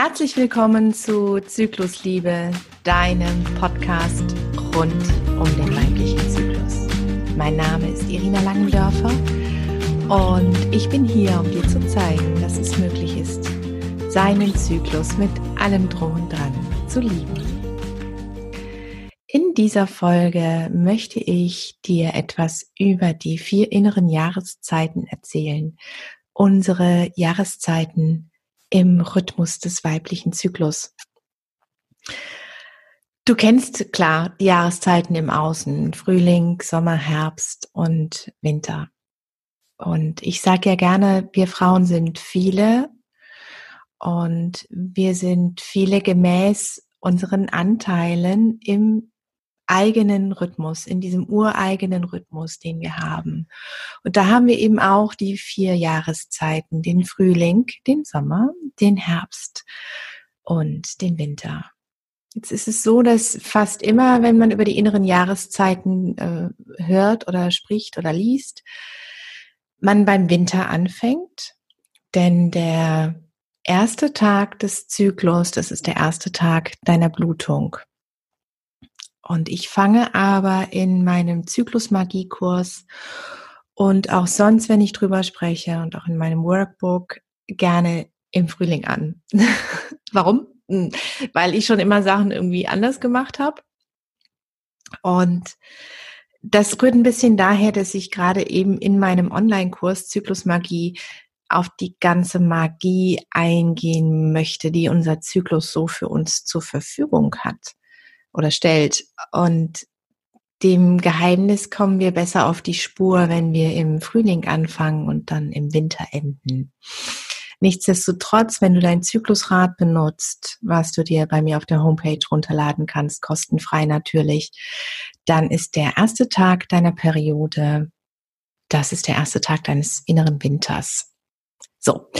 Herzlich willkommen zu Zyklusliebe, deinem Podcast rund um den weiblichen Zyklus. Mein Name ist Irina Langendörfer und ich bin hier, um dir zu zeigen, dass es möglich ist, seinen Zyklus mit allem Drum und Dran zu lieben. In dieser Folge möchte ich dir etwas über die vier inneren Jahreszeiten erzählen. Unsere Jahreszeiten im Rhythmus des weiblichen Zyklus. Du kennst klar die Jahreszeiten im Außen, Frühling, Sommer, Herbst und Winter. Und ich sage ja gerne, wir Frauen sind viele und wir sind viele gemäß unseren Anteilen im eigenen Rhythmus, in diesem ureigenen Rhythmus, den wir haben. Und da haben wir eben auch die vier Jahreszeiten, den Frühling, den Sommer, den Herbst und den Winter. Jetzt ist es so, dass fast immer, wenn man über die inneren Jahreszeiten äh, hört oder spricht oder liest, man beim Winter anfängt, denn der erste Tag des Zyklus, das ist der erste Tag deiner Blutung. Und ich fange aber in meinem Zyklusmagiekurs und auch sonst, wenn ich drüber spreche und auch in meinem Workbook gerne im Frühling an. Warum? Hm, weil ich schon immer Sachen irgendwie anders gemacht habe. Und das rührt ein bisschen daher, dass ich gerade eben in meinem Online-Kurs Zyklusmagie auf die ganze Magie eingehen möchte, die unser Zyklus so für uns zur Verfügung hat oder stellt. Und dem Geheimnis kommen wir besser auf die Spur, wenn wir im Frühling anfangen und dann im Winter enden. Nichtsdestotrotz, wenn du dein Zyklusrad benutzt, was du dir bei mir auf der Homepage runterladen kannst, kostenfrei natürlich, dann ist der erste Tag deiner Periode, das ist der erste Tag deines inneren Winters. So,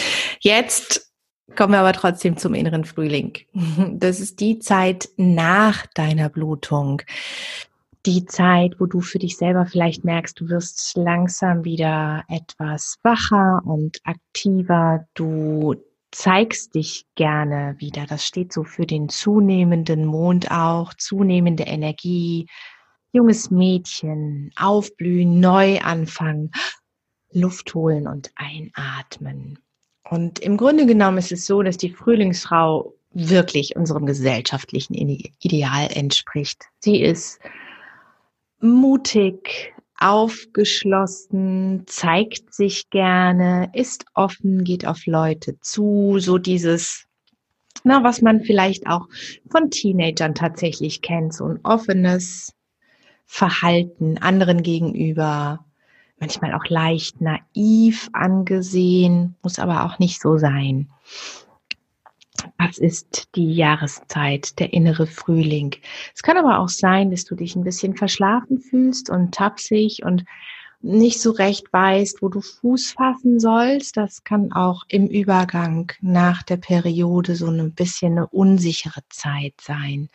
jetzt Kommen wir aber trotzdem zum inneren Frühling. Das ist die Zeit nach deiner Blutung. Die Zeit, wo du für dich selber vielleicht merkst, du wirst langsam wieder etwas wacher und aktiver. Du zeigst dich gerne wieder. Das steht so für den zunehmenden Mond auch, zunehmende Energie, junges Mädchen, aufblühen, neu anfangen, Luft holen und einatmen. Und im Grunde genommen ist es so, dass die Frühlingsfrau wirklich unserem gesellschaftlichen Ideal entspricht. Sie ist mutig, aufgeschlossen, zeigt sich gerne, ist offen, geht auf Leute zu, so dieses, na, was man vielleicht auch von Teenagern tatsächlich kennt, so ein offenes Verhalten anderen gegenüber, manchmal auch leicht naiv angesehen, muss aber auch nicht so sein. Was ist die Jahreszeit, der innere Frühling? Es kann aber auch sein, dass du dich ein bisschen verschlafen fühlst und tapsig und nicht so recht weißt, wo du Fuß fassen sollst. Das kann auch im Übergang nach der Periode so ein bisschen eine unsichere Zeit sein.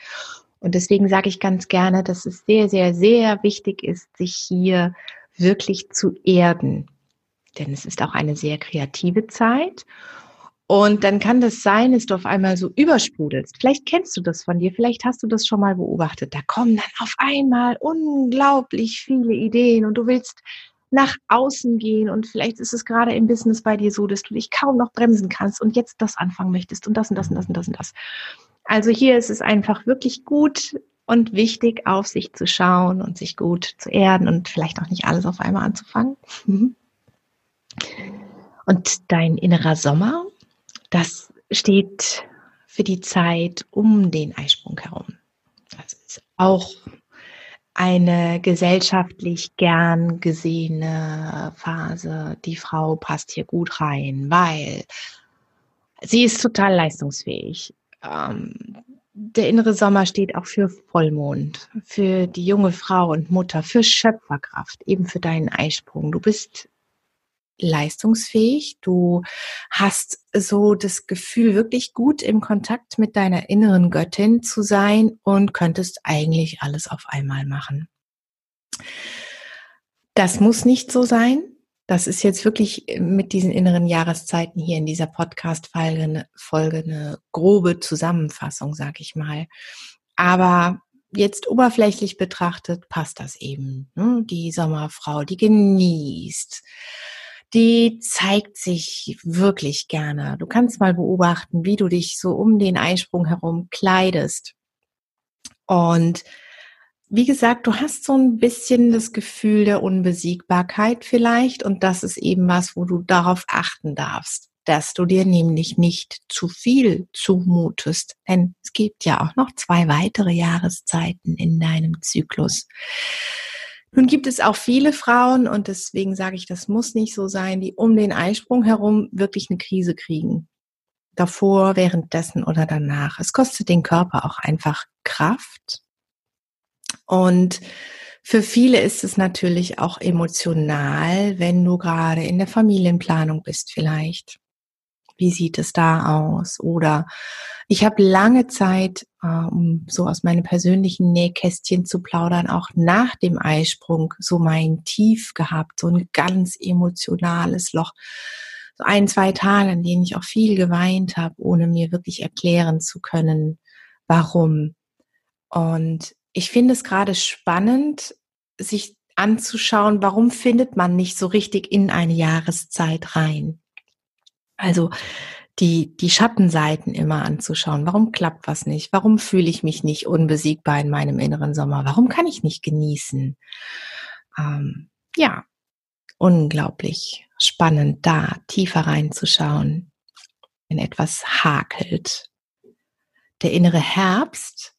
Und deswegen sage ich ganz gerne, dass es sehr, sehr, sehr wichtig ist, sich hier wirklich zu erden. Denn es ist auch eine sehr kreative Zeit. Und dann kann das sein, dass du auf einmal so übersprudelst. Vielleicht kennst du das von dir, vielleicht hast du das schon mal beobachtet. Da kommen dann auf einmal unglaublich viele Ideen und du willst nach außen gehen und vielleicht ist es gerade im Business bei dir so, dass du dich kaum noch bremsen kannst und jetzt das anfangen möchtest und das und das und das und das und das. Also hier ist es einfach wirklich gut, und wichtig, auf sich zu schauen und sich gut zu erden und vielleicht auch nicht alles auf einmal anzufangen. Und dein innerer Sommer, das steht für die Zeit um den Eisprung herum. Das ist auch eine gesellschaftlich gern gesehene Phase. Die Frau passt hier gut rein, weil sie ist total leistungsfähig. Der innere Sommer steht auch für Vollmond, für die junge Frau und Mutter, für Schöpferkraft, eben für deinen Eisprung. Du bist leistungsfähig, du hast so das Gefühl, wirklich gut im Kontakt mit deiner inneren Göttin zu sein und könntest eigentlich alles auf einmal machen. Das muss nicht so sein. Das ist jetzt wirklich mit diesen inneren Jahreszeiten hier in dieser Podcast-Folge eine, grobe Zusammenfassung, sag ich mal. Aber jetzt oberflächlich betrachtet passt das eben. Ne? Die Sommerfrau, die genießt, die zeigt sich wirklich gerne. Du kannst mal beobachten, wie du dich so um den Eisprung herum kleidest. Und wie gesagt, du hast so ein bisschen das Gefühl der Unbesiegbarkeit vielleicht und das ist eben was, wo du darauf achten darfst, dass du dir nämlich nicht zu viel zumutest, denn es gibt ja auch noch zwei weitere Jahreszeiten in deinem Zyklus. Nun gibt es auch viele Frauen und deswegen sage ich, das muss nicht so sein, die um den Eisprung herum wirklich eine Krise kriegen. Davor, währenddessen oder danach. Es kostet den Körper auch einfach Kraft und für viele ist es natürlich auch emotional, wenn du gerade in der Familienplanung bist vielleicht. Wie sieht es da aus? Oder ich habe lange Zeit, äh, um so aus meinem persönlichen Nähkästchen zu plaudern, auch nach dem Eisprung so mein Tief gehabt, so ein ganz emotionales Loch. So ein, zwei Tage, in denen ich auch viel geweint habe, ohne mir wirklich erklären zu können, warum. Und ich finde es gerade spannend, sich anzuschauen, warum findet man nicht so richtig in eine Jahreszeit rein. Also die, die Schattenseiten immer anzuschauen. Warum klappt was nicht? Warum fühle ich mich nicht unbesiegbar in meinem inneren Sommer? Warum kann ich nicht genießen? Ähm, ja, unglaublich spannend da tiefer reinzuschauen, wenn etwas hakelt. Der innere Herbst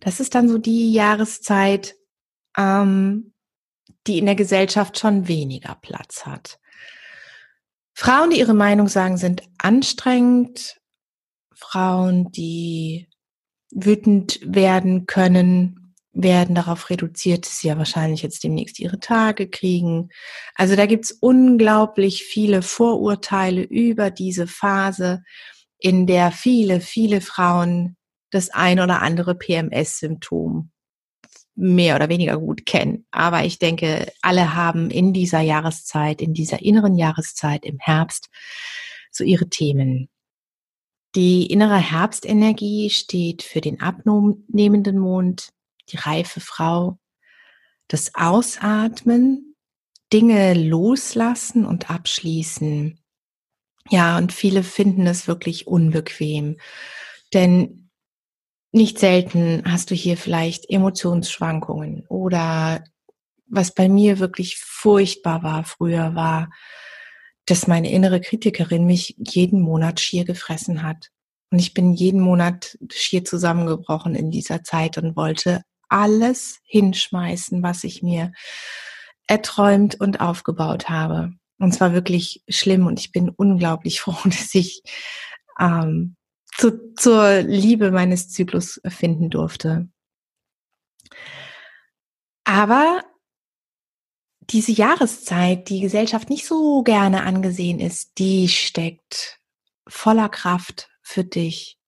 das ist dann so die Jahreszeit, ähm, die in der Gesellschaft schon weniger Platz hat. Frauen, die ihre Meinung sagen, sind anstrengend. Frauen, die wütend werden können, werden darauf reduziert, dass sie ja wahrscheinlich jetzt demnächst ihre Tage kriegen. Also da gibt's unglaublich viele Vorurteile über diese Phase, in der viele, viele Frauen das ein oder andere PMS-Symptom mehr oder weniger gut kennen. Aber ich denke, alle haben in dieser Jahreszeit, in dieser inneren Jahreszeit im Herbst so ihre Themen. Die innere Herbstenergie steht für den abnehmenden Mond, die reife Frau, das Ausatmen, Dinge loslassen und abschließen. Ja, und viele finden es wirklich unbequem. Denn nicht selten hast du hier vielleicht Emotionsschwankungen oder was bei mir wirklich furchtbar war früher war, dass meine innere Kritikerin mich jeden Monat schier gefressen hat. Und ich bin jeden Monat schier zusammengebrochen in dieser Zeit und wollte alles hinschmeißen, was ich mir erträumt und aufgebaut habe. Und zwar wirklich schlimm und ich bin unglaublich froh, dass ich ähm, zu, zur Liebe meines Zyklus finden durfte. Aber diese Jahreszeit, die Gesellschaft nicht so gerne angesehen ist, die steckt voller Kraft für dich.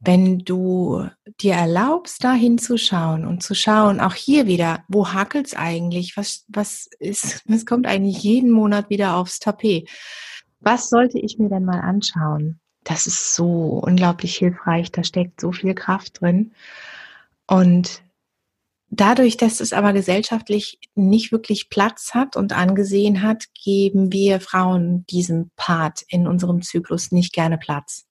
Wenn du dir erlaubst, da hinzuschauen und zu schauen, auch hier wieder, wo hakelt's eigentlich? Was, was ist, was kommt eigentlich jeden Monat wieder aufs Tapet? Was sollte ich mir denn mal anschauen? Das ist so unglaublich hilfreich. Da steckt so viel Kraft drin. Und dadurch, dass es aber gesellschaftlich nicht wirklich Platz hat und angesehen hat, geben wir Frauen diesem Part in unserem Zyklus nicht gerne Platz.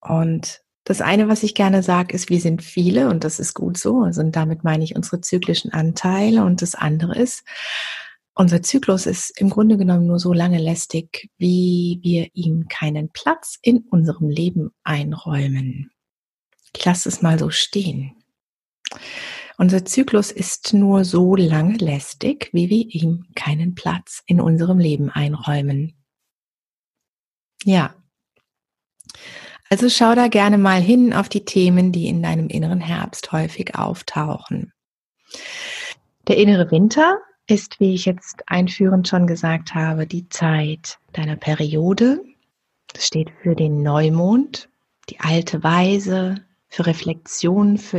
Und das eine, was ich gerne sage, ist, wir sind viele und das ist gut so. Also und damit meine ich unsere zyklischen Anteile. Und das andere ist, unser Zyklus ist im Grunde genommen nur so lange lästig, wie wir ihm keinen Platz in unserem Leben einräumen. Ich lasse es mal so stehen. Unser Zyklus ist nur so lange lästig, wie wir ihm keinen Platz in unserem Leben einräumen. Ja. Also schau da gerne mal hin auf die Themen, die in deinem inneren Herbst häufig auftauchen. Der innere Winter ist, wie ich jetzt einführend schon gesagt habe, die Zeit deiner Periode. Das steht für den Neumond, die alte Weise, für Reflexion, für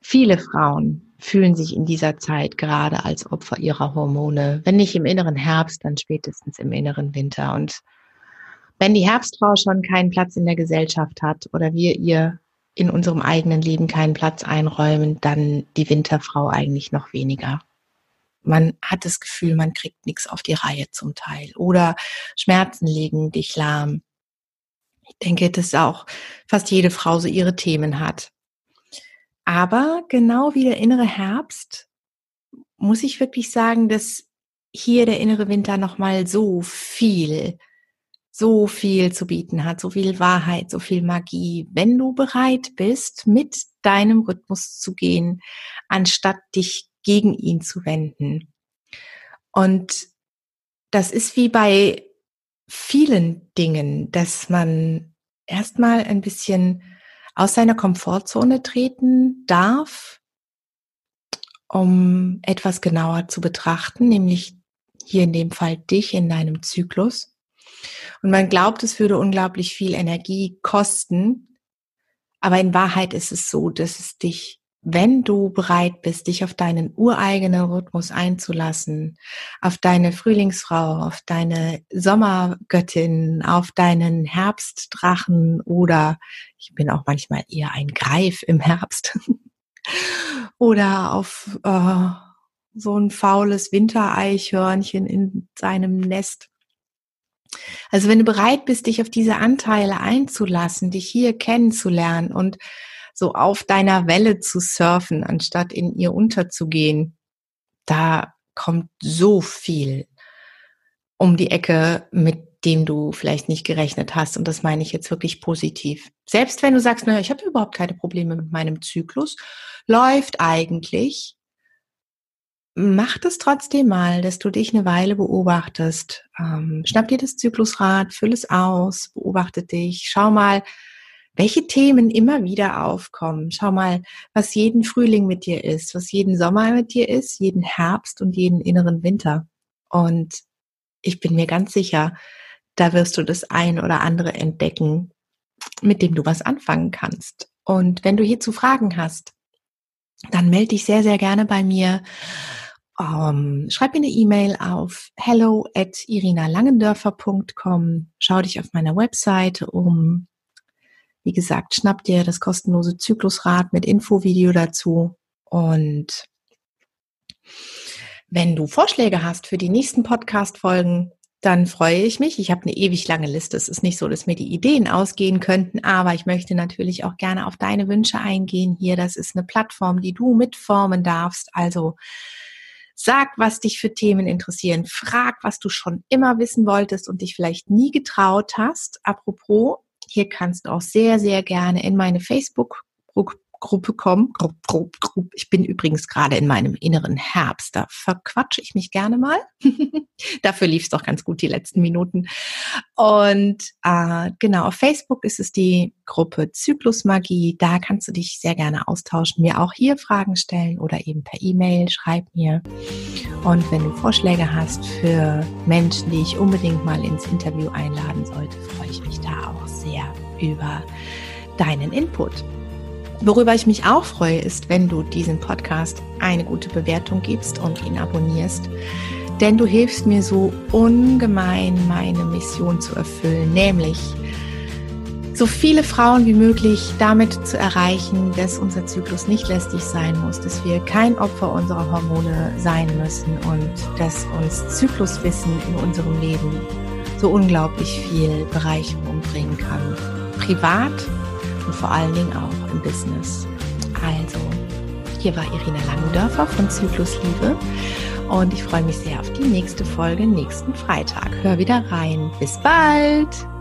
Viele Frauen fühlen sich in dieser Zeit gerade als Opfer ihrer Hormone. Wenn nicht im inneren Herbst, dann spätestens im inneren Winter. Und wenn die Herbstfrau schon keinen Platz in der Gesellschaft hat oder wir ihr in unserem eigenen Leben keinen Platz einräumen, dann die Winterfrau eigentlich noch weniger. Man hat das Gefühl, man kriegt nichts auf die Reihe zum Teil oder Schmerzen legen dich lahm. Ich denke, dass auch fast jede Frau so ihre Themen hat. Aber genau wie der innere Herbst muss ich wirklich sagen, dass hier der innere Winter nochmal so viel so viel zu bieten hat, so viel Wahrheit, so viel Magie, wenn du bereit bist, mit deinem Rhythmus zu gehen, anstatt dich gegen ihn zu wenden. Und das ist wie bei vielen Dingen, dass man erstmal ein bisschen aus seiner Komfortzone treten darf, um etwas genauer zu betrachten, nämlich hier in dem Fall dich in deinem Zyklus. Und man glaubt, es würde unglaublich viel Energie kosten. Aber in Wahrheit ist es so, dass es dich, wenn du bereit bist, dich auf deinen ureigenen Rhythmus einzulassen, auf deine Frühlingsfrau, auf deine Sommergöttin, auf deinen Herbstdrachen oder ich bin auch manchmal eher ein Greif im Herbst oder auf äh, so ein faules Wintereichhörnchen in seinem Nest also wenn du bereit bist, dich auf diese Anteile einzulassen, dich hier kennenzulernen und so auf deiner Welle zu surfen, anstatt in ihr unterzugehen, da kommt so viel um die Ecke, mit dem du vielleicht nicht gerechnet hast. Und das meine ich jetzt wirklich positiv. Selbst wenn du sagst, naja, ich habe überhaupt keine Probleme mit meinem Zyklus, läuft eigentlich, mach das trotzdem mal, dass du dich eine Weile beobachtest. Ähm, schnapp dir das Zyklusrad, füll es aus, beobachte dich, schau mal, welche Themen immer wieder aufkommen. Schau mal, was jeden Frühling mit dir ist, was jeden Sommer mit dir ist, jeden Herbst und jeden inneren Winter. Und ich bin mir ganz sicher, da wirst du das ein oder andere entdecken, mit dem du was anfangen kannst. Und wenn du hierzu Fragen hast, dann melde dich sehr, sehr gerne bei mir. Um, ähm, schreib mir eine E-Mail auf hello at irinalangendörfer.com. Schau dich auf meiner Webseite um. Wie gesagt, schnapp dir das kostenlose Zyklusrad mit Infovideo dazu. Und wenn du Vorschläge hast für die nächsten Podcast-Folgen, dann freue ich mich. Ich habe eine ewig lange Liste. Es ist nicht so, dass mir die Ideen ausgehen könnten, aber ich möchte natürlich auch gerne auf deine Wünsche eingehen hier. Das ist eine Plattform, die du mitformen darfst. Also Sag, was dich für Themen interessieren. Frag, was du schon immer wissen wolltest und dich vielleicht nie getraut hast. Apropos, hier kannst du auch sehr, sehr gerne in meine Facebook-Gruppe Gruppe kommen. Ich bin übrigens gerade in meinem inneren Herbst. Da verquatsche ich mich gerne mal. Dafür lief es doch ganz gut die letzten Minuten. Und äh, genau, auf Facebook ist es die Gruppe Zyklusmagie. Da kannst du dich sehr gerne austauschen, mir auch hier Fragen stellen oder eben per E-Mail, schreib mir. Und wenn du Vorschläge hast für Menschen, die ich unbedingt mal ins Interview einladen sollte, freue ich mich da auch sehr über deinen Input. Worüber ich mich auch freue, ist, wenn du diesen Podcast eine gute Bewertung gibst und ihn abonnierst. Denn du hilfst mir so ungemein, meine Mission zu erfüllen, nämlich so viele Frauen wie möglich damit zu erreichen, dass unser Zyklus nicht lästig sein muss, dass wir kein Opfer unserer Hormone sein müssen und dass uns Zykluswissen in unserem Leben so unglaublich viel Bereicherung bringen kann. Privat und vor allen Dingen auch im Business. Also, hier war Irina Langendörfer von Zyklusliebe und ich freue mich sehr auf die nächste Folge nächsten Freitag. Hör wieder rein. Bis bald!